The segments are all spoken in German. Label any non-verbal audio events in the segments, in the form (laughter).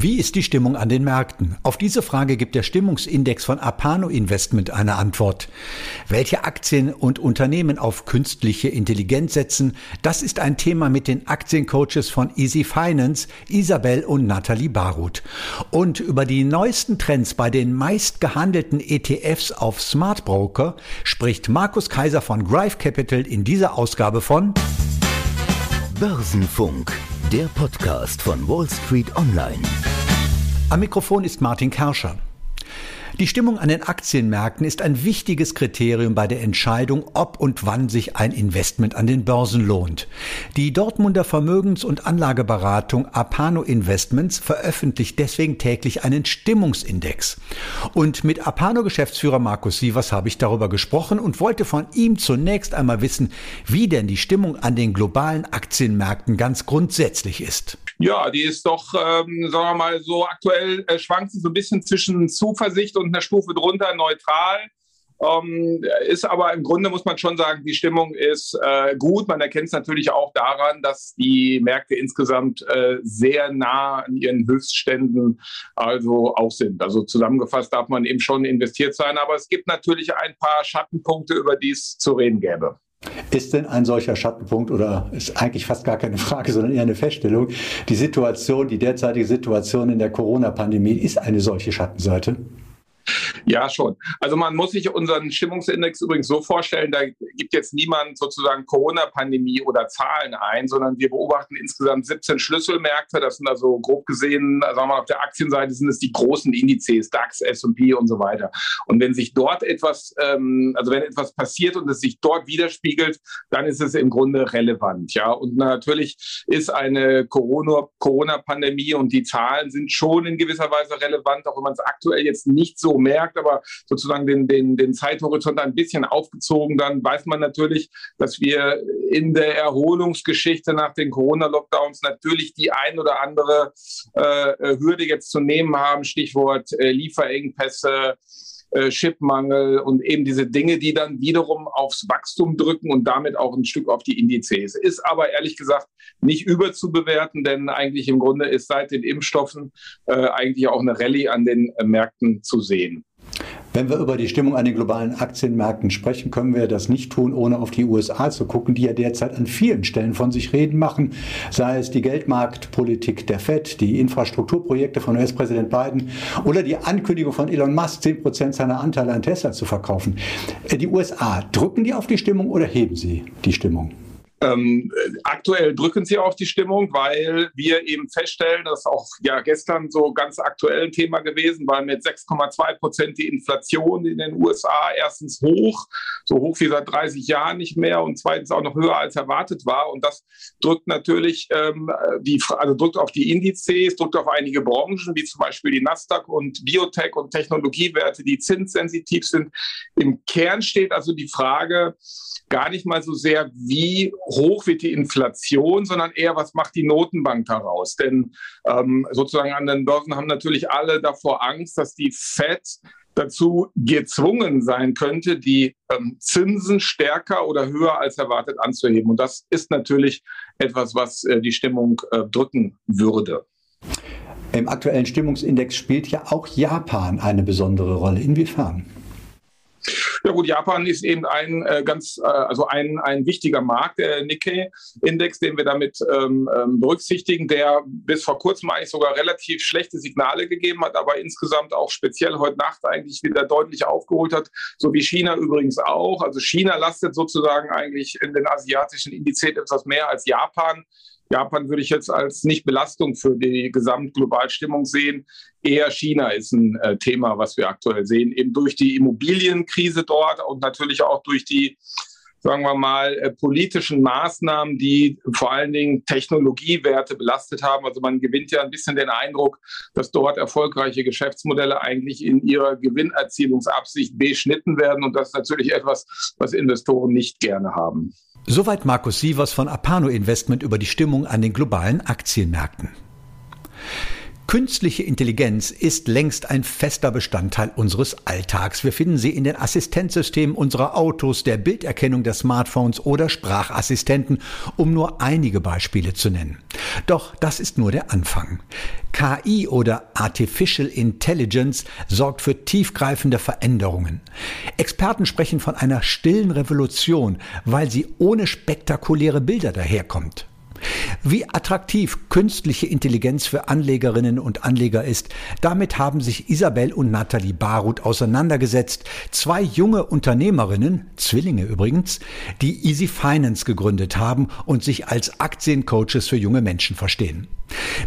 Wie ist die Stimmung an den Märkten? Auf diese Frage gibt der Stimmungsindex von Apano Investment eine Antwort. Welche Aktien und Unternehmen auf künstliche Intelligenz setzen, das ist ein Thema mit den Aktiencoaches von Easy Finance, Isabel und Nathalie Baruth. Und über die neuesten Trends bei den meistgehandelten ETFs auf Smart Broker spricht Markus Kaiser von Grive Capital in dieser Ausgabe von Börsenfunk der Podcast von Wall Street Online. Am Mikrofon ist Martin Kerscher. Die Stimmung an den Aktienmärkten ist ein wichtiges Kriterium bei der Entscheidung, ob und wann sich ein Investment an den Börsen lohnt. Die Dortmunder Vermögens- und Anlageberatung Apano Investments veröffentlicht deswegen täglich einen Stimmungsindex. Und mit Apano-Geschäftsführer Markus Sievers habe ich darüber gesprochen und wollte von ihm zunächst einmal wissen, wie denn die Stimmung an den globalen Aktienmärkten ganz grundsätzlich ist. Ja, die ist doch, ähm, sagen wir mal, so aktuell äh, schwankt sie so ein bisschen zwischen Zuversicht und einer Stufe drunter, neutral. Ähm, ist aber im Grunde muss man schon sagen, die Stimmung ist äh, gut. Man erkennt es natürlich auch daran, dass die Märkte insgesamt äh, sehr nah an ihren Höchstständen also auch sind. Also zusammengefasst darf man eben schon investiert sein, aber es gibt natürlich ein paar Schattenpunkte, über die es zu reden gäbe. Ist denn ein solcher Schattenpunkt oder ist eigentlich fast gar keine Frage, sondern eher eine Feststellung, die Situation, die derzeitige Situation in der Corona-Pandemie ist eine solche Schattenseite? (laughs) Ja, schon. Also man muss sich unseren Stimmungsindex übrigens so vorstellen, da gibt jetzt niemand sozusagen Corona-Pandemie oder Zahlen ein, sondern wir beobachten insgesamt 17 Schlüsselmärkte. Das sind also grob gesehen, sagen wir mal, auf der Aktienseite sind es die großen Indizes, DAX, S&P und so weiter. Und wenn sich dort etwas, ähm, also wenn etwas passiert und es sich dort widerspiegelt, dann ist es im Grunde relevant. Ja, und natürlich ist eine Corona-Pandemie und die Zahlen sind schon in gewisser Weise relevant, auch wenn man es aktuell jetzt nicht so merkt, aber sozusagen den, den, den Zeithorizont ein bisschen aufgezogen, dann weiß man natürlich, dass wir in der Erholungsgeschichte nach den Corona-Lockdowns natürlich die ein oder andere äh, Hürde jetzt zu nehmen haben. Stichwort äh, Lieferengpässe, äh, Chipmangel und eben diese Dinge, die dann wiederum aufs Wachstum drücken und damit auch ein Stück auf die Indizes. Ist aber ehrlich gesagt nicht überzubewerten, denn eigentlich im Grunde ist seit den Impfstoffen äh, eigentlich auch eine Rallye an den äh, Märkten zu sehen. Wenn wir über die Stimmung an den globalen Aktienmärkten sprechen, können wir das nicht tun, ohne auf die USA zu gucken, die ja derzeit an vielen Stellen von sich reden machen. Sei es die Geldmarktpolitik der Fed, die Infrastrukturprojekte von US-Präsident Biden oder die Ankündigung von Elon Musk, 10 Prozent seiner Anteile an Tesla zu verkaufen. Äh, die USA, drücken die auf die Stimmung oder heben sie die Stimmung? Ähm, aktuell drücken sie auf die Stimmung, weil wir eben feststellen, das ist auch ja gestern so ganz aktuell ein Thema gewesen, weil mit 6,2 Prozent die Inflation in den USA erstens hoch, so hoch wie seit 30 Jahren nicht mehr und zweitens auch noch höher als erwartet war. Und das drückt natürlich ähm, die, also drückt auf die Indizes, drückt auf einige Branchen, wie zum Beispiel die Nasdaq und Biotech und Technologiewerte, die zinssensitiv sind. Im Kern steht also die Frage, gar nicht mal so sehr, wie hoch wird die Inflation, sondern eher, was macht die Notenbank daraus? Denn ähm, sozusagen an den Börsen haben natürlich alle davor Angst, dass die Fed dazu gezwungen sein könnte, die ähm, Zinsen stärker oder höher als erwartet anzuheben. Und das ist natürlich etwas, was äh, die Stimmung äh, drücken würde. Im aktuellen Stimmungsindex spielt ja auch Japan eine besondere Rolle. Inwiefern? Ja gut, Japan ist eben ein äh, ganz, äh, also ein, ein wichtiger Markt, der Nikkei-Index, den wir damit ähm, ähm, berücksichtigen, der bis vor kurzem eigentlich sogar relativ schlechte Signale gegeben hat, aber insgesamt auch speziell heute Nacht eigentlich wieder deutlich aufgeholt hat, so wie China übrigens auch. Also China lastet sozusagen eigentlich in den asiatischen Indizes etwas mehr als Japan. Japan würde ich jetzt als nicht Belastung für die Gesamtglobalstimmung sehen. Eher China ist ein äh, Thema, was wir aktuell sehen, eben durch die Immobilienkrise dort und natürlich auch durch die sagen wir mal, äh, politischen Maßnahmen, die vor allen Dingen Technologiewerte belastet haben. Also man gewinnt ja ein bisschen den Eindruck, dass dort erfolgreiche Geschäftsmodelle eigentlich in ihrer Gewinnerzielungsabsicht beschnitten werden. Und das ist natürlich etwas, was Investoren nicht gerne haben. Soweit Markus Sievers von Apano Investment über die Stimmung an den globalen Aktienmärkten. Künstliche Intelligenz ist längst ein fester Bestandteil unseres Alltags. Wir finden sie in den Assistenzsystemen unserer Autos, der Bilderkennung der Smartphones oder Sprachassistenten, um nur einige Beispiele zu nennen. Doch das ist nur der Anfang. KI oder Artificial Intelligence sorgt für tiefgreifende Veränderungen. Experten sprechen von einer stillen Revolution, weil sie ohne spektakuläre Bilder daherkommt. Wie attraktiv künstliche Intelligenz für Anlegerinnen und Anleger ist, damit haben sich Isabel und Nathalie Baruth auseinandergesetzt, zwei junge Unternehmerinnen, Zwillinge übrigens, die Easy Finance gegründet haben und sich als Aktiencoaches für junge Menschen verstehen.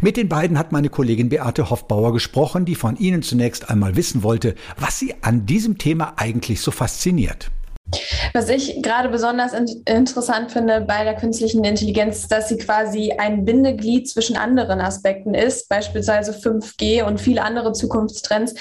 Mit den beiden hat meine Kollegin Beate Hoffbauer gesprochen, die von Ihnen zunächst einmal wissen wollte, was sie an diesem Thema eigentlich so fasziniert. Was ich gerade besonders in interessant finde bei der künstlichen Intelligenz, ist, dass sie quasi ein Bindeglied zwischen anderen Aspekten ist, beispielsweise 5G und viele andere Zukunftstrends,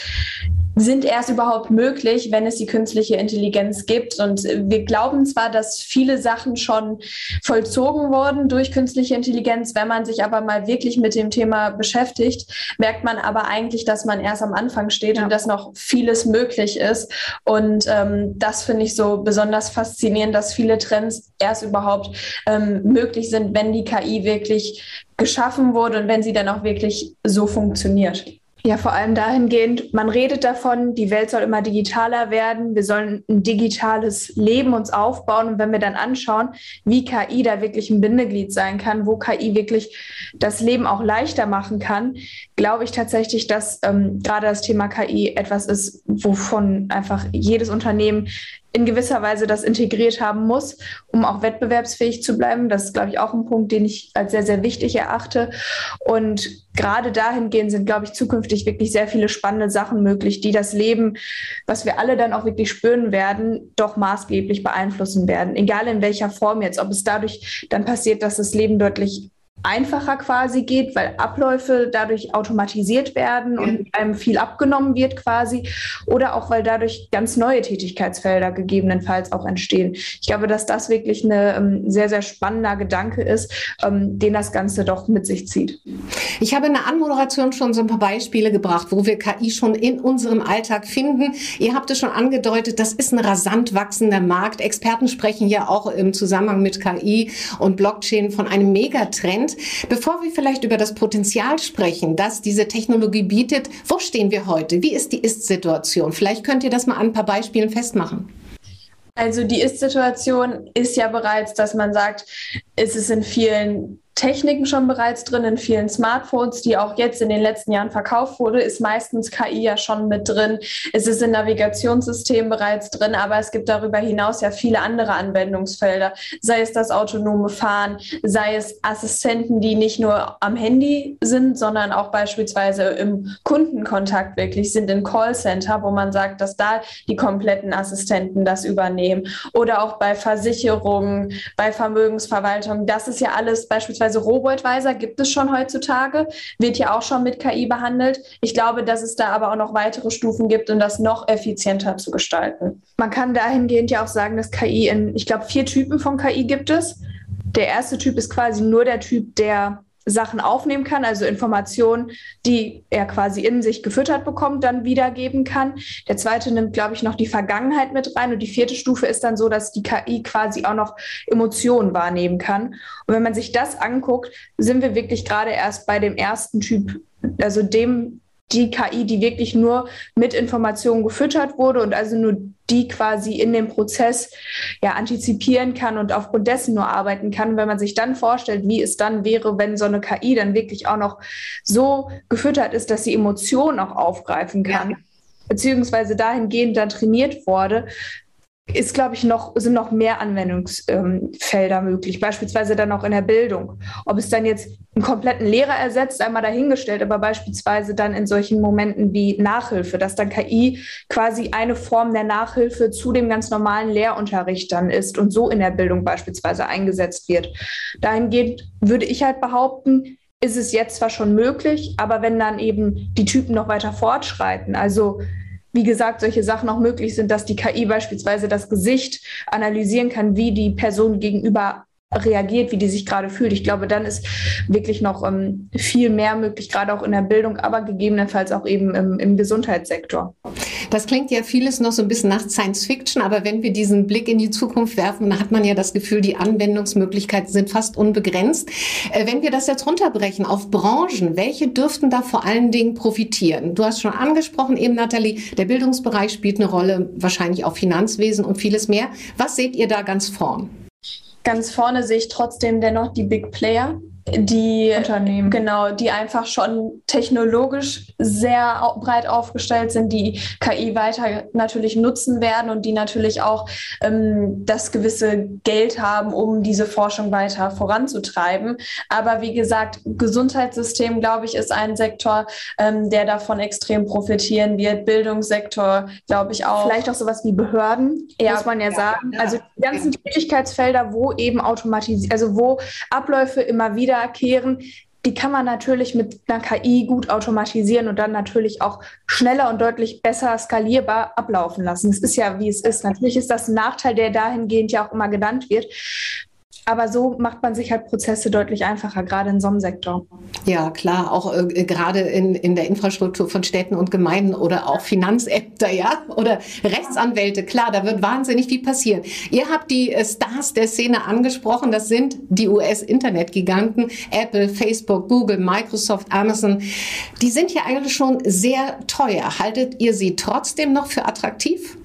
sind erst überhaupt möglich, wenn es die künstliche Intelligenz gibt. Und wir glauben zwar, dass viele Sachen schon vollzogen wurden durch künstliche Intelligenz. Wenn man sich aber mal wirklich mit dem Thema beschäftigt, merkt man aber eigentlich, dass man erst am Anfang steht ja. und dass noch vieles möglich ist. Und ähm, das finde ich so besonders faszinierend, dass viele Trends erst überhaupt ähm, möglich sind, wenn die KI wirklich geschaffen wurde und wenn sie dann auch wirklich so funktioniert. Ja, vor allem dahingehend, man redet davon, die Welt soll immer digitaler werden, wir sollen ein digitales Leben uns aufbauen. Und wenn wir dann anschauen, wie KI da wirklich ein Bindeglied sein kann, wo KI wirklich das Leben auch leichter machen kann, glaube ich tatsächlich, dass ähm, gerade das Thema KI etwas ist, wovon einfach jedes Unternehmen in gewisser Weise das integriert haben muss, um auch wettbewerbsfähig zu bleiben. Das ist, glaube ich, auch ein Punkt, den ich als sehr, sehr wichtig erachte. Und gerade dahingehend sind, glaube ich, zukünftig wirklich sehr viele spannende Sachen möglich, die das Leben, was wir alle dann auch wirklich spüren werden, doch maßgeblich beeinflussen werden. Egal in welcher Form jetzt, ob es dadurch dann passiert, dass das Leben deutlich einfacher quasi geht, weil Abläufe dadurch automatisiert werden und einem viel abgenommen wird quasi oder auch weil dadurch ganz neue Tätigkeitsfelder gegebenenfalls auch entstehen. Ich glaube, dass das wirklich ein ähm, sehr, sehr spannender Gedanke ist, ähm, den das Ganze doch mit sich zieht. Ich habe in der Anmoderation schon so ein paar Beispiele gebracht, wo wir KI schon in unserem Alltag finden. Ihr habt es schon angedeutet, das ist ein rasant wachsender Markt. Experten sprechen ja auch im Zusammenhang mit KI und Blockchain von einem Megatrend sind. Bevor wir vielleicht über das Potenzial sprechen, das diese Technologie bietet, wo stehen wir heute? Wie ist die Ist-Situation? Vielleicht könnt ihr das mal an ein paar Beispielen festmachen. Also die Ist-Situation ist ja bereits, dass man sagt, es ist in vielen Techniken schon bereits drin in vielen Smartphones, die auch jetzt in den letzten Jahren verkauft wurde, ist meistens KI ja schon mit drin. Es ist in Navigationssystemen bereits drin, aber es gibt darüber hinaus ja viele andere Anwendungsfelder, sei es das autonome Fahren, sei es Assistenten, die nicht nur am Handy sind, sondern auch beispielsweise im Kundenkontakt wirklich sind, in Callcenter, wo man sagt, dass da die kompletten Assistenten das übernehmen oder auch bei Versicherungen, bei Vermögensverwaltung. Das ist ja alles beispielsweise Beispielsweise Robotweiser gibt es schon heutzutage, wird ja auch schon mit KI behandelt. Ich glaube, dass es da aber auch noch weitere Stufen gibt, um das noch effizienter zu gestalten. Man kann dahingehend ja auch sagen, dass KI in, ich glaube, vier Typen von KI gibt es. Der erste Typ ist quasi nur der Typ, der Sachen aufnehmen kann, also Informationen, die er quasi in sich gefüttert bekommt, dann wiedergeben kann. Der zweite nimmt, glaube ich, noch die Vergangenheit mit rein. Und die vierte Stufe ist dann so, dass die KI quasi auch noch Emotionen wahrnehmen kann. Und wenn man sich das anguckt, sind wir wirklich gerade erst bei dem ersten Typ, also dem die KI, die wirklich nur mit Informationen gefüttert wurde und also nur die quasi in dem Prozess ja antizipieren kann und aufgrund dessen nur arbeiten kann. Wenn man sich dann vorstellt, wie es dann wäre, wenn so eine KI dann wirklich auch noch so gefüttert ist, dass sie Emotionen auch aufgreifen kann. Ja beziehungsweise dahingehend dann trainiert wurde, ist, glaube ich, noch, sind noch mehr Anwendungsfelder ähm, möglich, beispielsweise dann auch in der Bildung. Ob es dann jetzt einen kompletten Lehrer ersetzt, einmal dahingestellt, aber beispielsweise dann in solchen Momenten wie Nachhilfe, dass dann KI quasi eine Form der Nachhilfe zu dem ganz normalen Lehrunterricht dann ist und so in der Bildung beispielsweise eingesetzt wird. Dahingehend würde ich halt behaupten, ist es jetzt zwar schon möglich, aber wenn dann eben die Typen noch weiter fortschreiten, also wie gesagt, solche Sachen auch möglich sind, dass die KI beispielsweise das Gesicht analysieren kann, wie die Person gegenüber reagiert, wie die sich gerade fühlt. Ich glaube, dann ist wirklich noch ähm, viel mehr möglich, gerade auch in der Bildung, aber gegebenenfalls auch eben im, im, Gesundheitssektor. Das klingt ja vieles noch so ein bisschen nach Science Fiction, aber wenn wir diesen Blick in die Zukunft werfen, dann hat man ja das Gefühl, die Anwendungsmöglichkeiten sind fast unbegrenzt. Äh, wenn wir das jetzt runterbrechen auf Branchen, welche dürften da vor allen Dingen profitieren? Du hast schon angesprochen eben, Nathalie, der Bildungsbereich spielt eine Rolle, wahrscheinlich auch Finanzwesen und vieles mehr. Was seht ihr da ganz vorn? Ganz vorne sehe ich trotzdem dennoch die Big Player, die Unternehmen. Genau, die einfach schon technologisch sehr breit aufgestellt sind, die KI weiter natürlich nutzen werden und die natürlich auch ähm, das gewisse Geld haben, um diese Forschung weiter voranzutreiben. Aber wie gesagt, Gesundheitssystem, glaube ich, ist ein Sektor, ähm, der davon extrem profitieren wird. Bildungssektor, glaube ich auch. Vielleicht auch sowas wie Behörden, ja, muss man ja, ja sagen. Ja, also die ganzen Tätigkeitsfelder, wo eben automatisiert, also wo Abläufe immer wieder wiederkehren, die kann man natürlich mit einer KI gut automatisieren und dann natürlich auch schneller und deutlich besser skalierbar ablaufen lassen. Es ist ja, wie es ist. Natürlich ist das ein Nachteil, der dahingehend ja auch immer genannt wird. Aber so macht man sich halt Prozesse deutlich einfacher, gerade in so einem Sektor. Ja, klar, auch äh, gerade in, in der Infrastruktur von Städten und Gemeinden oder auch Finanzämter, ja, oder Rechtsanwälte, klar, da wird wahnsinnig viel passieren. Ihr habt die äh, Stars der Szene angesprochen, das sind die US-Internetgiganten, Apple, Facebook, Google, Microsoft, Amazon. Die sind ja eigentlich schon sehr teuer. Haltet ihr sie trotzdem noch für attraktiv?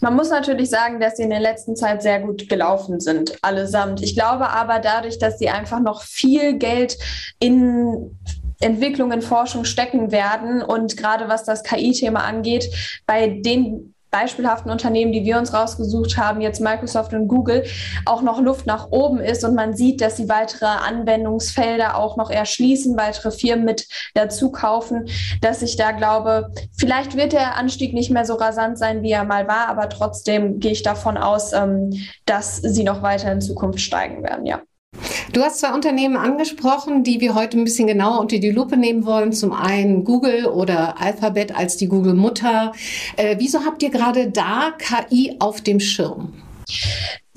Man muss natürlich sagen, dass sie in der letzten Zeit sehr gut gelaufen sind, allesamt. Ich glaube aber dadurch, dass sie einfach noch viel Geld in Entwicklung, in Forschung stecken werden und gerade was das KI-Thema angeht, bei den beispielhaften Unternehmen, die wir uns rausgesucht haben, jetzt Microsoft und Google, auch noch Luft nach oben ist und man sieht, dass sie weitere Anwendungsfelder auch noch erschließen, weitere Firmen mit dazu kaufen, dass ich da glaube, vielleicht wird der Anstieg nicht mehr so rasant sein, wie er mal war, aber trotzdem gehe ich davon aus, ähm, dass sie noch weiter in Zukunft steigen werden, ja. Du hast zwei Unternehmen angesprochen, die wir heute ein bisschen genauer unter die Lupe nehmen wollen. Zum einen Google oder Alphabet als die Google-Mutter. Äh, wieso habt ihr gerade da KI auf dem Schirm?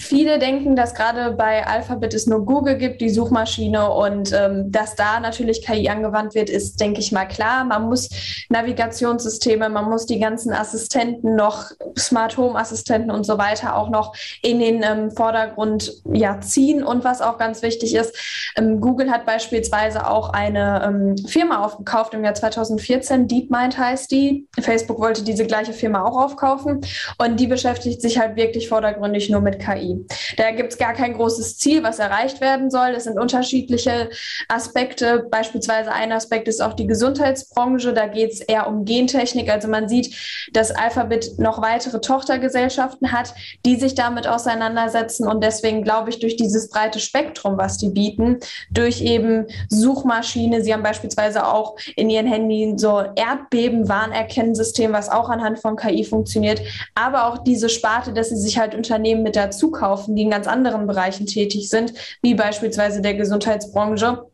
Viele denken, dass gerade bei Alphabet es nur Google gibt, die Suchmaschine, und ähm, dass da natürlich KI angewandt wird, ist, denke ich mal, klar. Man muss Navigationssysteme, man muss die ganzen Assistenten noch, Smart Home Assistenten und so weiter auch noch in den ähm, Vordergrund ja, ziehen. Und was auch ganz wichtig ist, ähm, Google hat beispielsweise auch eine ähm, Firma aufgekauft im Jahr 2014, DeepMind heißt die. Facebook wollte diese gleiche Firma auch aufkaufen und die beschäftigt sich halt wirklich vordergründig nur mit KI. Da gibt es gar kein großes Ziel, was erreicht werden soll. Es sind unterschiedliche Aspekte. Beispielsweise ein Aspekt ist auch die Gesundheitsbranche. Da geht es eher um Gentechnik. Also man sieht, dass Alphabet noch weitere Tochtergesellschaften hat, die sich damit auseinandersetzen. Und deswegen glaube ich, durch dieses breite Spektrum, was die bieten, durch eben Suchmaschine, sie haben beispielsweise auch in ihren Handys so Erdbeben-Warnerkennensystem, was auch anhand von KI funktioniert, aber auch diese Sparte, dass sie sich halt Unternehmen mit dazu zukaufen, die in ganz anderen Bereichen tätig sind, wie beispielsweise der Gesundheitsbranche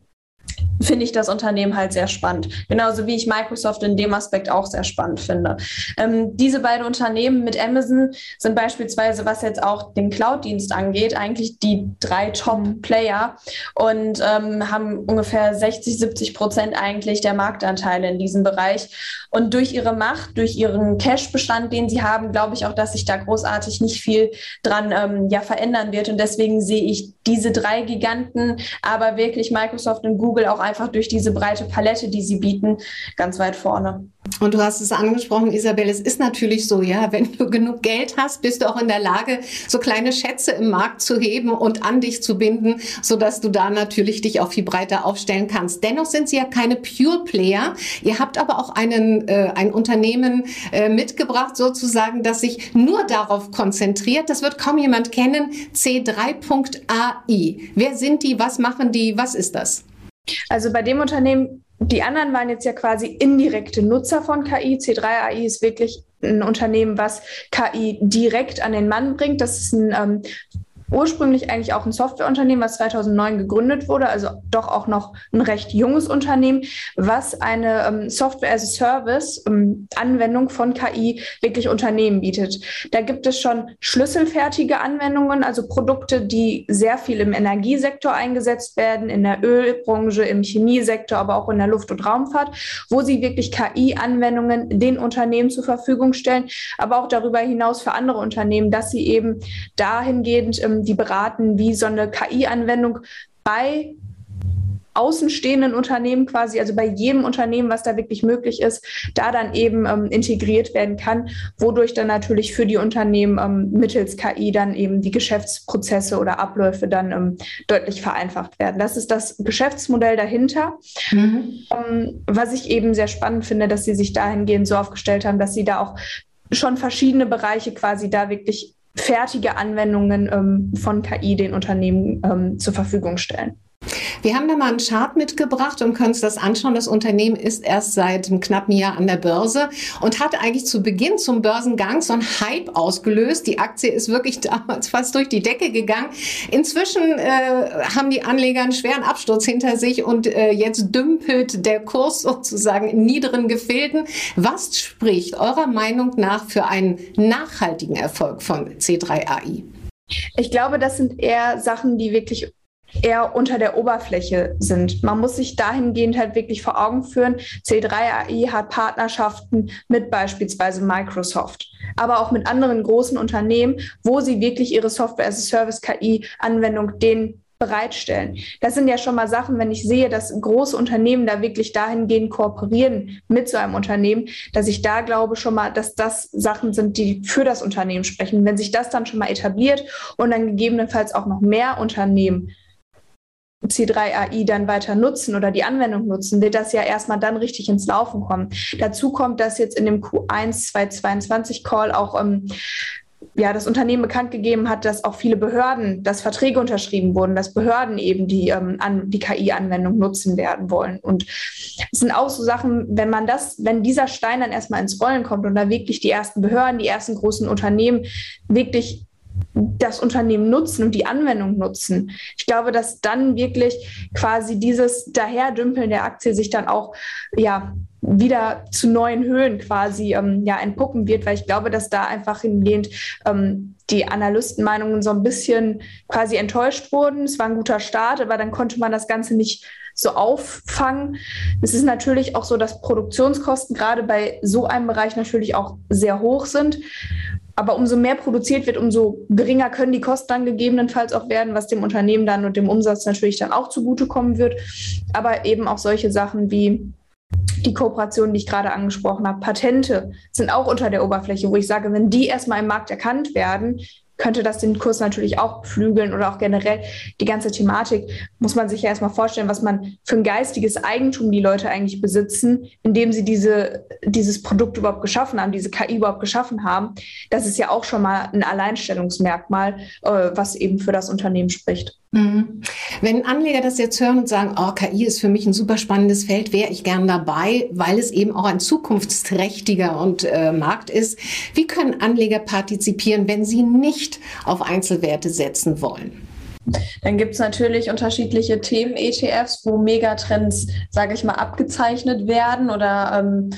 finde ich das Unternehmen halt sehr spannend. Genauso wie ich Microsoft in dem Aspekt auch sehr spannend finde. Ähm, diese beiden Unternehmen mit Amazon sind beispielsweise, was jetzt auch den Cloud-Dienst angeht, eigentlich die drei Top-Player und ähm, haben ungefähr 60, 70 Prozent eigentlich der Marktanteile in diesem Bereich. Und durch ihre Macht, durch ihren Cash-Bestand, den sie haben, glaube ich auch, dass sich da großartig nicht viel dran ähm, ja, verändern wird. Und deswegen sehe ich diese drei Giganten, aber wirklich Microsoft und Google auch einfach durch diese breite Palette, die sie bieten, ganz weit vorne. Und du hast es angesprochen, Isabel, es ist natürlich so, ja, wenn du genug Geld hast, bist du auch in der Lage, so kleine Schätze im Markt zu heben und an dich zu binden, sodass du da natürlich dich auch viel breiter aufstellen kannst. Dennoch sind sie ja keine Pure Player. Ihr habt aber auch einen, äh, ein Unternehmen äh, mitgebracht, sozusagen, das sich nur darauf konzentriert. Das wird kaum jemand kennen. C3.ai. Wer sind die? Was machen die? Was ist das? Also bei dem Unternehmen, die anderen waren jetzt ja quasi indirekte Nutzer von KI. C3AI ist wirklich ein Unternehmen, was KI direkt an den Mann bringt. Das ist ein ähm, ursprünglich eigentlich auch ein Softwareunternehmen, was 2009 gegründet wurde, also doch auch noch ein recht junges Unternehmen, was eine ähm, Software as a Service ähm, von KI wirklich Unternehmen bietet. Da gibt es schon schlüsselfertige Anwendungen, also Produkte, die sehr viel im Energiesektor eingesetzt werden, in der Ölbranche, im Chemiesektor, aber auch in der Luft- und Raumfahrt, wo sie wirklich KI-Anwendungen den Unternehmen zur Verfügung stellen, aber auch darüber hinaus für andere Unternehmen, dass sie eben dahingehend ähm, die beraten, wie so eine KI-Anwendung bei außenstehenden Unternehmen quasi, also bei jedem Unternehmen, was da wirklich möglich ist, da dann eben ähm, integriert werden kann, wodurch dann natürlich für die Unternehmen ähm, mittels KI dann eben die Geschäftsprozesse oder Abläufe dann ähm, deutlich vereinfacht werden. Das ist das Geschäftsmodell dahinter. Mhm. Ähm, was ich eben sehr spannend finde, dass sie sich dahingehend so aufgestellt haben, dass sie da auch schon verschiedene Bereiche quasi da wirklich fertige Anwendungen ähm, von KI den Unternehmen ähm, zur Verfügung stellen. Wir haben da mal einen Chart mitgebracht und können uns das anschauen. Das Unternehmen ist erst seit einem knappen Jahr an der Börse und hat eigentlich zu Beginn zum Börsengang so einen Hype ausgelöst. Die Aktie ist wirklich (laughs) damals fast durch die Decke gegangen. Inzwischen äh, haben die Anleger einen schweren Absturz hinter sich und äh, jetzt dümpelt der Kurs sozusagen in niederen Gefilden. Was spricht eurer Meinung nach für einen nachhaltigen Erfolg von C3AI? Ich glaube, das sind eher Sachen, die wirklich eher unter der Oberfläche sind. Man muss sich dahingehend halt wirklich vor Augen führen, C3AI hat Partnerschaften mit beispielsweise Microsoft, aber auch mit anderen großen Unternehmen, wo sie wirklich ihre Software as a Service KI Anwendung den bereitstellen. Das sind ja schon mal Sachen, wenn ich sehe, dass große Unternehmen da wirklich dahingehend kooperieren mit so einem Unternehmen, dass ich da glaube schon mal, dass das Sachen sind, die für das Unternehmen sprechen. Wenn sich das dann schon mal etabliert und dann gegebenenfalls auch noch mehr Unternehmen C3AI dann weiter nutzen oder die Anwendung nutzen, wird das ja erstmal dann richtig ins Laufen kommen. Dazu kommt, dass jetzt in dem Q1 2022 Call auch ähm, ja, das Unternehmen bekannt gegeben hat, dass auch viele Behörden, dass Verträge unterschrieben wurden, dass Behörden eben die, ähm, an, die KI-Anwendung nutzen werden wollen. Und es sind auch so Sachen, wenn man das, wenn dieser Stein dann erstmal ins Rollen kommt und da wirklich die ersten Behörden, die ersten großen Unternehmen wirklich das Unternehmen nutzen und die Anwendung nutzen. Ich glaube, dass dann wirklich quasi dieses Daherdümpeln der Aktie sich dann auch ja wieder zu neuen Höhen quasi ähm, ja entpuppen wird, weil ich glaube, dass da einfach hingehend ähm, die Analystenmeinungen so ein bisschen quasi enttäuscht wurden. Es war ein guter Start, aber dann konnte man das Ganze nicht so auffangen. Es ist natürlich auch so, dass Produktionskosten gerade bei so einem Bereich natürlich auch sehr hoch sind. Aber umso mehr produziert wird, umso geringer können die Kosten dann gegebenenfalls auch werden, was dem Unternehmen dann und dem Umsatz natürlich dann auch zugutekommen wird. Aber eben auch solche Sachen wie die Kooperationen, die ich gerade angesprochen habe, Patente sind auch unter der Oberfläche, wo ich sage, wenn die erstmal im Markt erkannt werden, könnte das den Kurs natürlich auch flügeln oder auch generell die ganze Thematik. Muss man sich ja erstmal vorstellen, was man für ein geistiges Eigentum die Leute eigentlich besitzen, indem sie diese, dieses Produkt überhaupt geschaffen haben, diese KI überhaupt geschaffen haben. Das ist ja auch schon mal ein Alleinstellungsmerkmal, äh, was eben für das Unternehmen spricht. Mhm. Wenn Anleger das jetzt hören und sagen, oh, KI ist für mich ein super spannendes Feld, wäre ich gern dabei, weil es eben auch ein zukunftsträchtiger und äh, Markt ist. Wie können Anleger partizipieren, wenn sie nicht auf Einzelwerte setzen wollen? Dann gibt es natürlich unterschiedliche Themen-ETFs, wo Megatrends, sage ich mal, abgezeichnet werden oder ähm,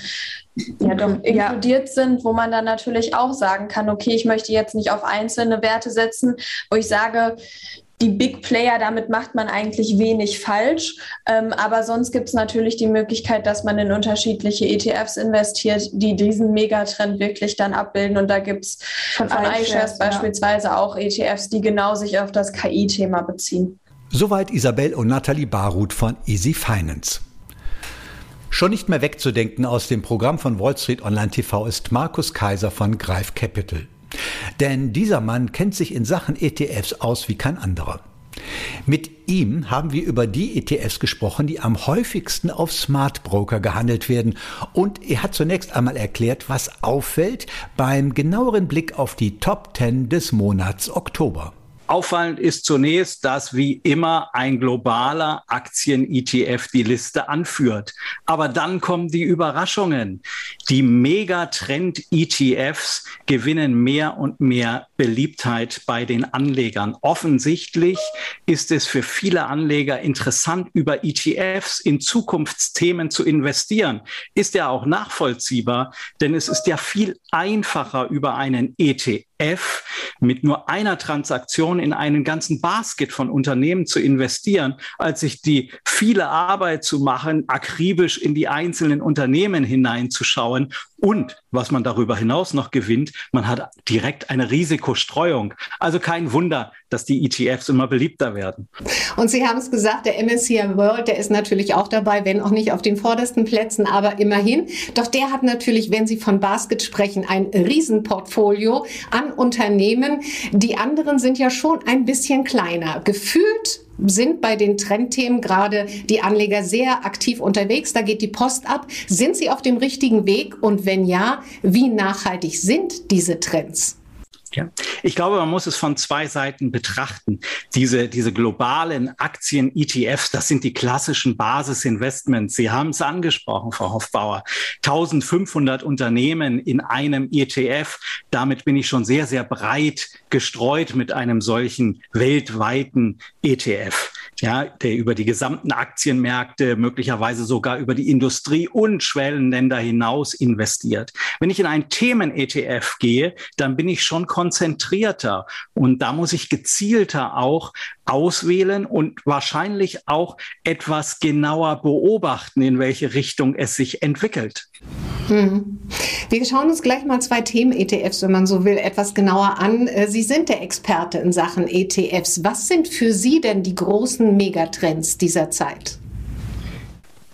ja, doch inkludiert ja. sind, wo man dann natürlich auch sagen kann, okay, ich möchte jetzt nicht auf einzelne Werte setzen, wo ich sage, die Big Player, damit macht man eigentlich wenig falsch. Ähm, aber sonst gibt es natürlich die Möglichkeit, dass man in unterschiedliche ETFs investiert, die diesen Megatrend wirklich dann abbilden. Und da gibt es von, von iShares beispielsweise ja. auch ETFs, die genau sich auf das KI-Thema beziehen. Soweit Isabel und Nathalie Baruth von Easy Finance. Schon nicht mehr wegzudenken aus dem Programm von Wall Street Online TV ist Markus Kaiser von Greif Capital. Denn dieser Mann kennt sich in Sachen ETFs aus wie kein anderer. Mit ihm haben wir über die ETFs gesprochen, die am häufigsten auf Smart Broker gehandelt werden. Und er hat zunächst einmal erklärt, was auffällt beim genaueren Blick auf die Top 10 des Monats Oktober. Auffallend ist zunächst, dass wie immer ein globaler Aktien-ETF die Liste anführt. Aber dann kommen die Überraschungen. die Megatrend-ETFs gewinnen mehr und mehr Beliebtheit bei den Anlegern. Offensichtlich ist es für viele Anleger interessant, über ETFs in Zukunftsthemen zu investieren. Ist ja auch nachvollziehbar, denn es ist ja viel einfacher über einen ETF mit nur einer Transaktion in einen ganzen Basket von Unternehmen zu investieren, als sich die viele Arbeit zu machen, akribisch in die einzelnen Unternehmen hineinzuschauen. Und was man darüber hinaus noch gewinnt, man hat direkt eine Risikostreuung. Also kein Wunder, dass die ETFs immer beliebter werden. Und Sie haben es gesagt, der MSCI World, der ist natürlich auch dabei, wenn auch nicht auf den vordersten Plätzen, aber immerhin. Doch der hat natürlich, wenn Sie von Basket sprechen, ein Riesenportfolio an Unternehmen. Die anderen sind ja schon ein bisschen kleiner. Gefühlt sind bei den Trendthemen gerade die Anleger sehr aktiv unterwegs. Da geht die Post ab. Sind sie auf dem richtigen Weg? Und wenn ja, wie nachhaltig sind diese Trends? Ja. Ich glaube, man muss es von zwei Seiten betrachten. Diese, diese globalen Aktien-ETFs, das sind die klassischen Basisinvestments. Sie haben es angesprochen, Frau Hofbauer. 1500 Unternehmen in einem ETF. Damit bin ich schon sehr, sehr breit gestreut mit einem solchen weltweiten ETF ja, der über die gesamten Aktienmärkte, möglicherweise sogar über die Industrie und Schwellenländer hinaus investiert. Wenn ich in einen Themen-ETF gehe, dann bin ich schon konzentrierter und da muss ich gezielter auch auswählen und wahrscheinlich auch etwas genauer beobachten, in welche Richtung es sich entwickelt. Hm. Wir schauen uns gleich mal zwei Themen-ETFs, wenn man so will, etwas genauer an. Äh, Sie sind der Experte in Sachen ETFs. Was sind für Sie denn die großen Megatrends dieser Zeit?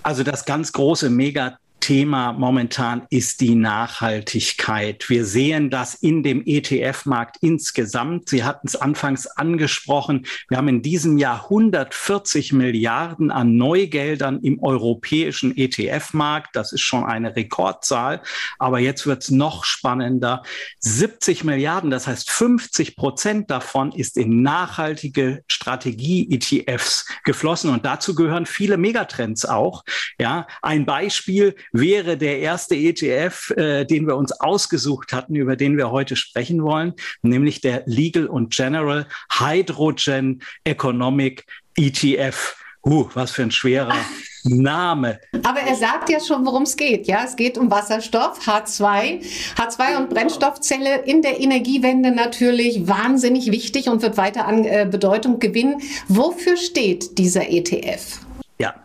Also das ganz große Megatrend Thema momentan ist die Nachhaltigkeit. Wir sehen das in dem ETF-Markt insgesamt. Sie hatten es anfangs angesprochen. Wir haben in diesem Jahr 140 Milliarden an Neugeldern im europäischen ETF-Markt. Das ist schon eine Rekordzahl. Aber jetzt wird es noch spannender. 70 Milliarden, das heißt 50 Prozent davon ist in nachhaltige Strategie-ETFs geflossen. Und dazu gehören viele Megatrends auch. Ja, ein Beispiel wäre der erste ETF, äh, den wir uns ausgesucht hatten, über den wir heute sprechen wollen, nämlich der Legal und General Hydrogen Economic ETF. Uh, was für ein schwerer (laughs) Name. Aber er sagt ja schon, worum es geht. Ja, es geht um Wasserstoff, H2. H2 und Brennstoffzelle in der Energiewende natürlich wahnsinnig wichtig und wird weiter an äh, Bedeutung gewinnen. Wofür steht dieser ETF? Ja,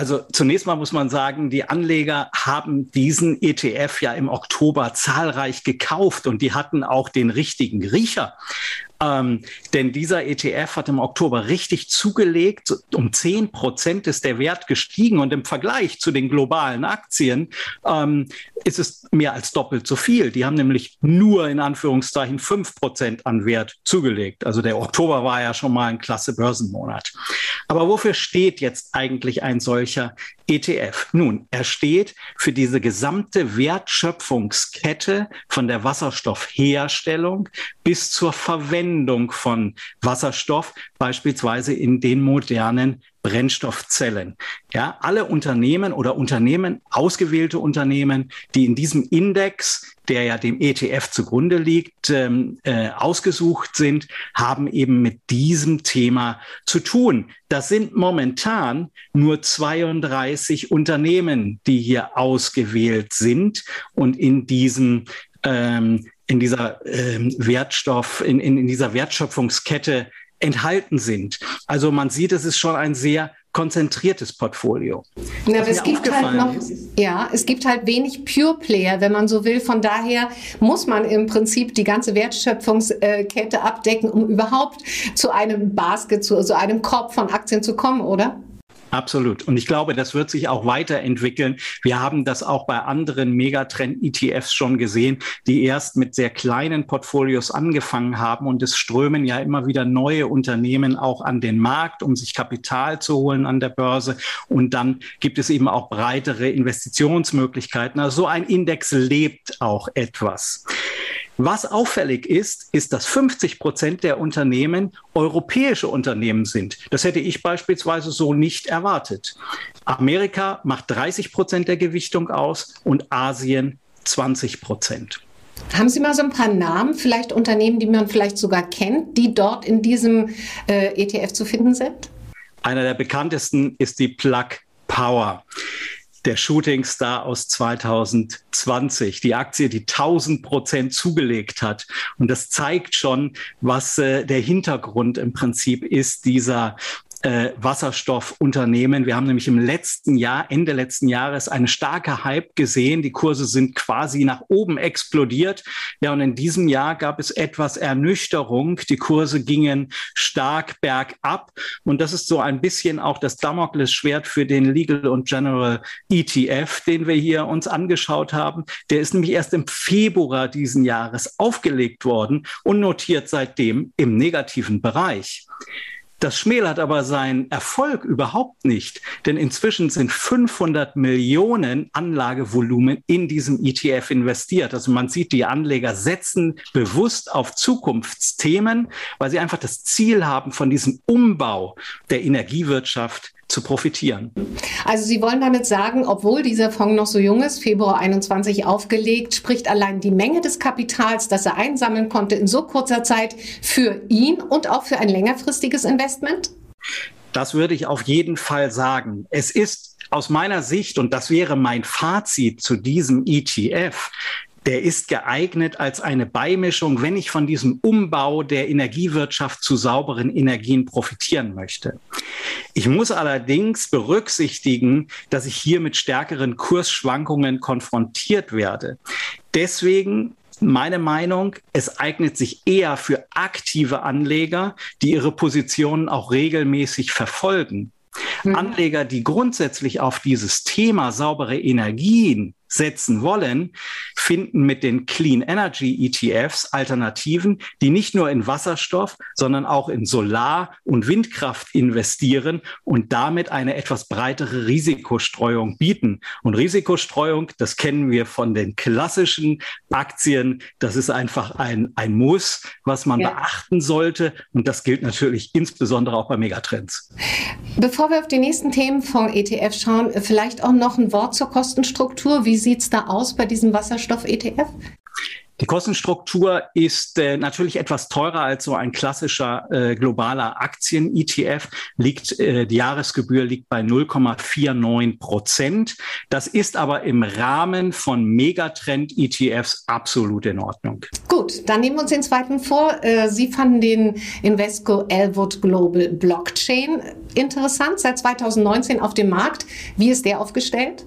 also zunächst mal muss man sagen, die Anleger haben diesen ETF ja im Oktober zahlreich gekauft und die hatten auch den richtigen Riecher. Ähm, denn dieser ETF hat im Oktober richtig zugelegt. Um 10 Prozent ist der Wert gestiegen und im Vergleich zu den globalen Aktien ähm, ist es mehr als doppelt so viel. Die haben nämlich nur in Anführungszeichen 5 Prozent an Wert zugelegt. Also der Oktober war ja schon mal ein klasse Börsenmonat. Aber wofür steht jetzt eigentlich ein solcher ETF? Nun, er steht für diese gesamte Wertschöpfungskette von der Wasserstoffherstellung bis zur Verwendung von Wasserstoff, beispielsweise in den modernen Brennstoffzellen. Ja, alle Unternehmen oder Unternehmen, ausgewählte Unternehmen, die in diesem Index, der ja dem ETF zugrunde liegt, ähm, äh, ausgesucht sind, haben eben mit diesem Thema zu tun. Das sind momentan nur 32 Unternehmen, die hier ausgewählt sind und in diesem ähm, in dieser ähm, Wertstoff, in, in, in dieser Wertschöpfungskette enthalten sind. Also man sieht, es ist schon ein sehr konzentriertes Portfolio. Ja, aber es gibt halt noch, ja, es gibt halt wenig Pure Player, wenn man so will. Von daher muss man im Prinzip die ganze Wertschöpfungskette abdecken, um überhaupt zu einem Basket, zu, zu einem Korb von Aktien zu kommen, oder? Absolut. Und ich glaube, das wird sich auch weiterentwickeln. Wir haben das auch bei anderen Megatrend-ETFs schon gesehen, die erst mit sehr kleinen Portfolios angefangen haben. Und es strömen ja immer wieder neue Unternehmen auch an den Markt, um sich Kapital zu holen an der Börse. Und dann gibt es eben auch breitere Investitionsmöglichkeiten. Also so ein Index lebt auch etwas. Was auffällig ist, ist, dass 50 Prozent der Unternehmen europäische Unternehmen sind. Das hätte ich beispielsweise so nicht erwartet. Amerika macht 30 Prozent der Gewichtung aus und Asien 20 Prozent. Haben Sie mal so ein paar Namen, vielleicht Unternehmen, die man vielleicht sogar kennt, die dort in diesem äh, ETF zu finden sind? Einer der bekanntesten ist die Plug Power der Shooting Star aus 2020. Die Aktie, die 1000 Prozent zugelegt hat. Und das zeigt schon, was äh, der Hintergrund im Prinzip ist dieser äh, Wasserstoffunternehmen. Wir haben nämlich im letzten Jahr, Ende letzten Jahres, eine starke Hype gesehen. Die Kurse sind quasi nach oben explodiert. Ja, und in diesem Jahr gab es etwas Ernüchterung. Die Kurse gingen stark bergab. Und das ist so ein bisschen auch das Damoklesschwert für den Legal und General ETF, den wir hier uns angeschaut haben. Der ist nämlich erst im Februar diesen Jahres aufgelegt worden und notiert seitdem im negativen Bereich. Das schmälert aber seinen Erfolg überhaupt nicht, denn inzwischen sind 500 Millionen Anlagevolumen in diesem ETF investiert. Also man sieht, die Anleger setzen bewusst auf Zukunftsthemen, weil sie einfach das Ziel haben, von diesem Umbau der Energiewirtschaft zu profitieren. Also Sie wollen damit sagen, obwohl dieser Fonds noch so jung ist, Februar 21 aufgelegt, spricht allein die Menge des Kapitals, das er einsammeln konnte in so kurzer Zeit für ihn und auch für ein längerfristiges Investment? Das würde ich auf jeden Fall sagen. Es ist aus meiner Sicht, und das wäre mein Fazit zu diesem ETF, der ist geeignet als eine Beimischung, wenn ich von diesem Umbau der Energiewirtschaft zu sauberen Energien profitieren möchte. Ich muss allerdings berücksichtigen, dass ich hier mit stärkeren Kursschwankungen konfrontiert werde. Deswegen meine Meinung, es eignet sich eher für aktive Anleger, die ihre Positionen auch regelmäßig verfolgen. Mhm. Anleger, die grundsätzlich auf dieses Thema saubere Energien setzen wollen, finden mit den Clean Energy ETFs Alternativen, die nicht nur in Wasserstoff, sondern auch in Solar- und Windkraft investieren und damit eine etwas breitere Risikostreuung bieten. Und Risikostreuung, das kennen wir von den klassischen Aktien. Das ist einfach ein, ein Muss, was man ja. beachten sollte. Und das gilt natürlich insbesondere auch bei Megatrends. Bevor wir auf die nächsten Themen von ETF schauen, vielleicht auch noch ein Wort zur Kostenstruktur. Wie sieht es da aus bei diesem Wasserstoff-ETF? Die Kostenstruktur ist äh, natürlich etwas teurer als so ein klassischer äh, globaler Aktien-ETF. Liegt äh, die Jahresgebühr liegt bei 0,49 Prozent. Das ist aber im Rahmen von Megatrend-ETFs absolut in Ordnung. Gut, dann nehmen wir uns den zweiten vor. Äh, Sie fanden den Invesco Elwood Global Blockchain interessant, seit 2019 auf dem Markt. Wie ist der aufgestellt?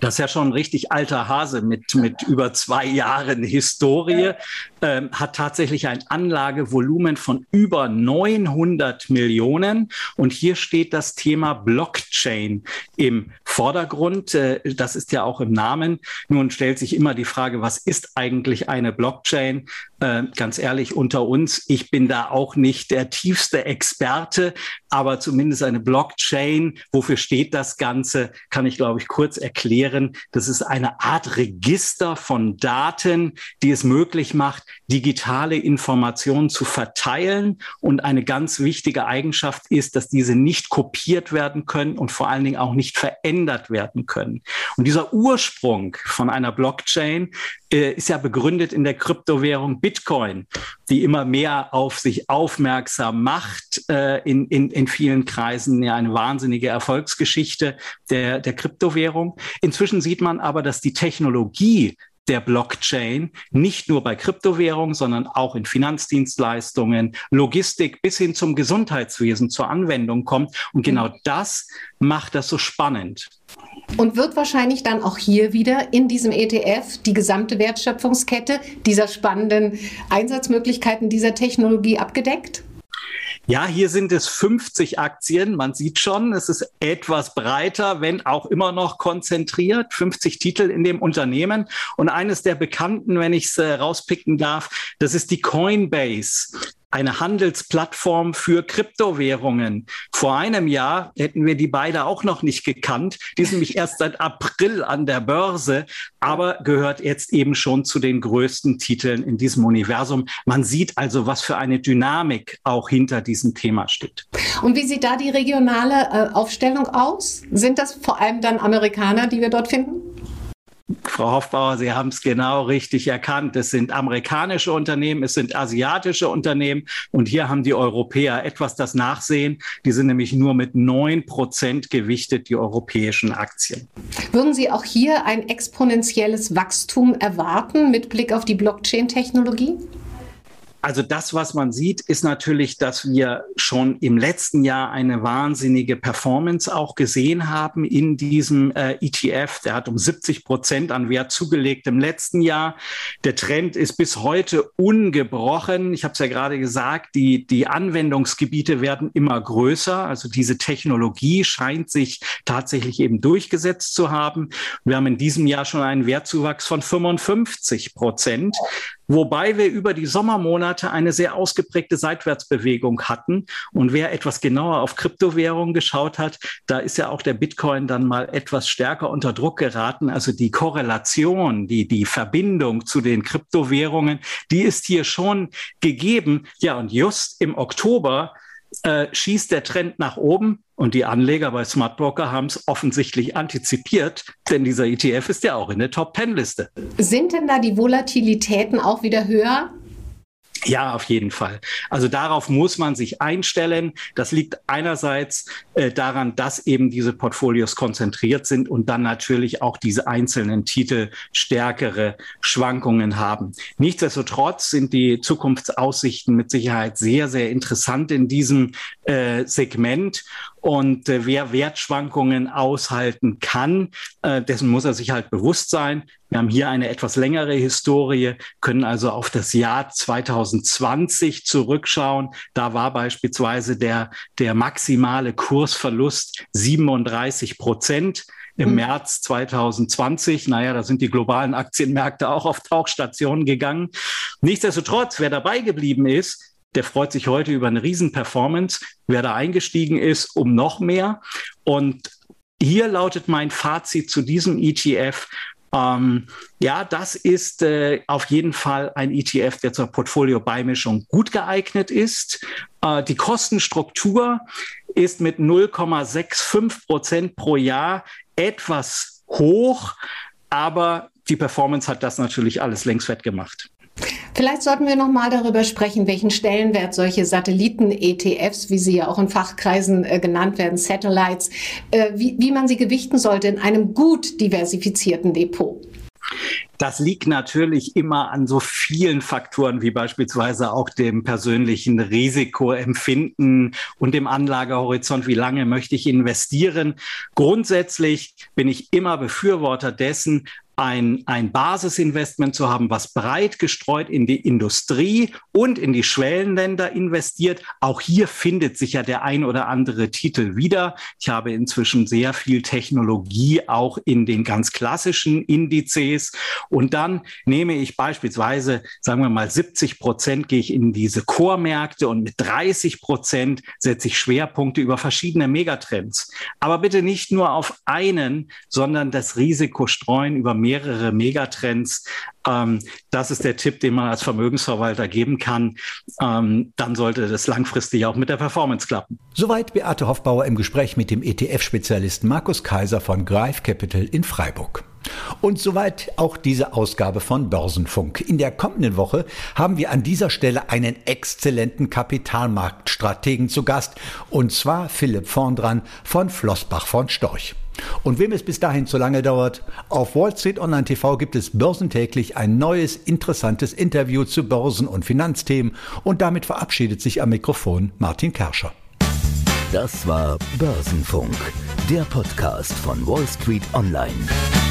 Das ist ja schon ein richtig alter Hase mit, mit über zwei Jahren Historie, ähm, hat tatsächlich ein Anlagevolumen von über 900 Millionen. Und hier steht das Thema Blockchain im Vordergrund. Äh, das ist ja auch im Namen. Nun stellt sich immer die Frage, was ist eigentlich eine Blockchain? Äh, ganz ehrlich, unter uns, ich bin da auch nicht der tiefste Experte, aber zumindest eine Blockchain, wofür steht das Ganze, kann ich, glaube ich, kurz erklären. Das ist eine Art Register von Daten, die es möglich macht, digitale Informationen zu verteilen. Und eine ganz wichtige Eigenschaft ist, dass diese nicht kopiert werden können und vor allen Dingen auch nicht verändert werden können. Und dieser Ursprung von einer Blockchain äh, ist ja begründet in der Kryptowährung Bitcoin, die immer mehr auf sich aufmerksam macht, äh, in, in, in vielen Kreisen ja eine wahnsinnige Erfolgsgeschichte der, der Kryptowährung. Inzwischen sieht man aber, dass die Technologie der Blockchain nicht nur bei Kryptowährungen, sondern auch in Finanzdienstleistungen, Logistik bis hin zum Gesundheitswesen zur Anwendung kommt. Und genau das macht das so spannend. Und wird wahrscheinlich dann auch hier wieder in diesem ETF die gesamte Wertschöpfungskette dieser spannenden Einsatzmöglichkeiten dieser Technologie abgedeckt? Ja, hier sind es 50 Aktien. Man sieht schon, es ist etwas breiter, wenn auch immer noch konzentriert. 50 Titel in dem Unternehmen. Und eines der bekannten, wenn ich es äh, rauspicken darf, das ist die Coinbase eine Handelsplattform für Kryptowährungen. Vor einem Jahr hätten wir die beide auch noch nicht gekannt. Die sind nämlich erst seit April an der Börse, aber gehört jetzt eben schon zu den größten Titeln in diesem Universum. Man sieht also, was für eine Dynamik auch hinter diesem Thema steht. Und wie sieht da die regionale äh, Aufstellung aus? Sind das vor allem dann Amerikaner, die wir dort finden? Frau Hoffbauer, Sie haben es genau richtig erkannt. Es sind amerikanische Unternehmen, es sind asiatische Unternehmen und hier haben die Europäer etwas das Nachsehen. Die sind nämlich nur mit neun Prozent gewichtet, die europäischen Aktien. Würden Sie auch hier ein exponentielles Wachstum erwarten mit Blick auf die Blockchain-Technologie? Also das, was man sieht, ist natürlich, dass wir schon im letzten Jahr eine wahnsinnige Performance auch gesehen haben in diesem äh, ETF. Der hat um 70 Prozent an Wert zugelegt im letzten Jahr. Der Trend ist bis heute ungebrochen. Ich habe es ja gerade gesagt, die, die Anwendungsgebiete werden immer größer. Also diese Technologie scheint sich tatsächlich eben durchgesetzt zu haben. Wir haben in diesem Jahr schon einen Wertzuwachs von 55 Prozent. Wobei wir über die Sommermonate eine sehr ausgeprägte Seitwärtsbewegung hatten. Und wer etwas genauer auf Kryptowährungen geschaut hat, da ist ja auch der Bitcoin dann mal etwas stärker unter Druck geraten. Also die Korrelation, die, die Verbindung zu den Kryptowährungen, die ist hier schon gegeben. Ja, und just im Oktober äh, schießt der Trend nach oben und die Anleger bei Smart Broker haben es offensichtlich antizipiert, denn dieser ETF ist ja auch in der Top 10 Liste. Sind denn da die Volatilitäten auch wieder höher? Ja, auf jeden Fall. Also darauf muss man sich einstellen. Das liegt einerseits äh, daran, dass eben diese Portfolios konzentriert sind und dann natürlich auch diese einzelnen Titel stärkere Schwankungen haben. Nichtsdestotrotz sind die Zukunftsaussichten mit Sicherheit sehr, sehr interessant in diesem äh, Segment. Und äh, wer Wertschwankungen aushalten kann, äh, dessen muss er sich halt bewusst sein. Wir haben hier eine etwas längere Historie, können also auf das Jahr 2020 zurückschauen. Da war beispielsweise der, der maximale Kursverlust 37 Prozent im mhm. März 2020. Naja, da sind die globalen Aktienmärkte auch auf Tauchstationen gegangen. Nichtsdestotrotz, wer dabei geblieben ist, der freut sich heute über eine Riesenperformance. Wer da eingestiegen ist, um noch mehr. Und hier lautet mein Fazit zu diesem ETF. Ähm, ja, das ist äh, auf jeden Fall ein ETF, der zur Portfolio-Beimischung gut geeignet ist. Äh, die Kostenstruktur ist mit 0,65 Prozent pro Jahr etwas hoch, aber die Performance hat das natürlich alles längst wettgemacht. Vielleicht sollten wir noch mal darüber sprechen, welchen Stellenwert solche Satelliten-ETFs, wie sie ja auch in Fachkreisen äh, genannt werden, Satellites, äh, wie, wie man sie gewichten sollte in einem gut diversifizierten Depot. Das liegt natürlich immer an so vielen Faktoren wie beispielsweise auch dem persönlichen Risikoempfinden und dem Anlagehorizont. Wie lange möchte ich investieren? Grundsätzlich bin ich immer Befürworter dessen, ein, ein Basisinvestment zu haben, was breit gestreut in die Industrie und in die Schwellenländer investiert. Auch hier findet sich ja der ein oder andere Titel wieder. Ich habe inzwischen sehr viel Technologie auch in den ganz klassischen Indizes. Und dann nehme ich beispielsweise, sagen wir mal, 70 Prozent gehe ich in diese Core-Märkte und mit 30 Prozent setze ich Schwerpunkte über verschiedene Megatrends. Aber bitte nicht nur auf einen, sondern das Risiko streuen über mehrere mehrere Megatrends. Ähm, das ist der Tipp, den man als Vermögensverwalter geben kann. Ähm, dann sollte das langfristig auch mit der Performance klappen. Soweit Beate Hoffbauer im Gespräch mit dem ETF-Spezialisten Markus Kaiser von Greif Capital in Freiburg. Und soweit auch diese Ausgabe von Börsenfunk. In der kommenden Woche haben wir an dieser Stelle einen exzellenten Kapitalmarktstrategen zu Gast, und zwar Philipp Vorndran von Flossbach von Storch. Und wem es bis dahin zu lange dauert, auf Wall Street Online TV gibt es börsentäglich ein neues, interessantes Interview zu Börsen- und Finanzthemen und damit verabschiedet sich am Mikrofon Martin Kerscher. Das war Börsenfunk, der Podcast von Wall Street Online.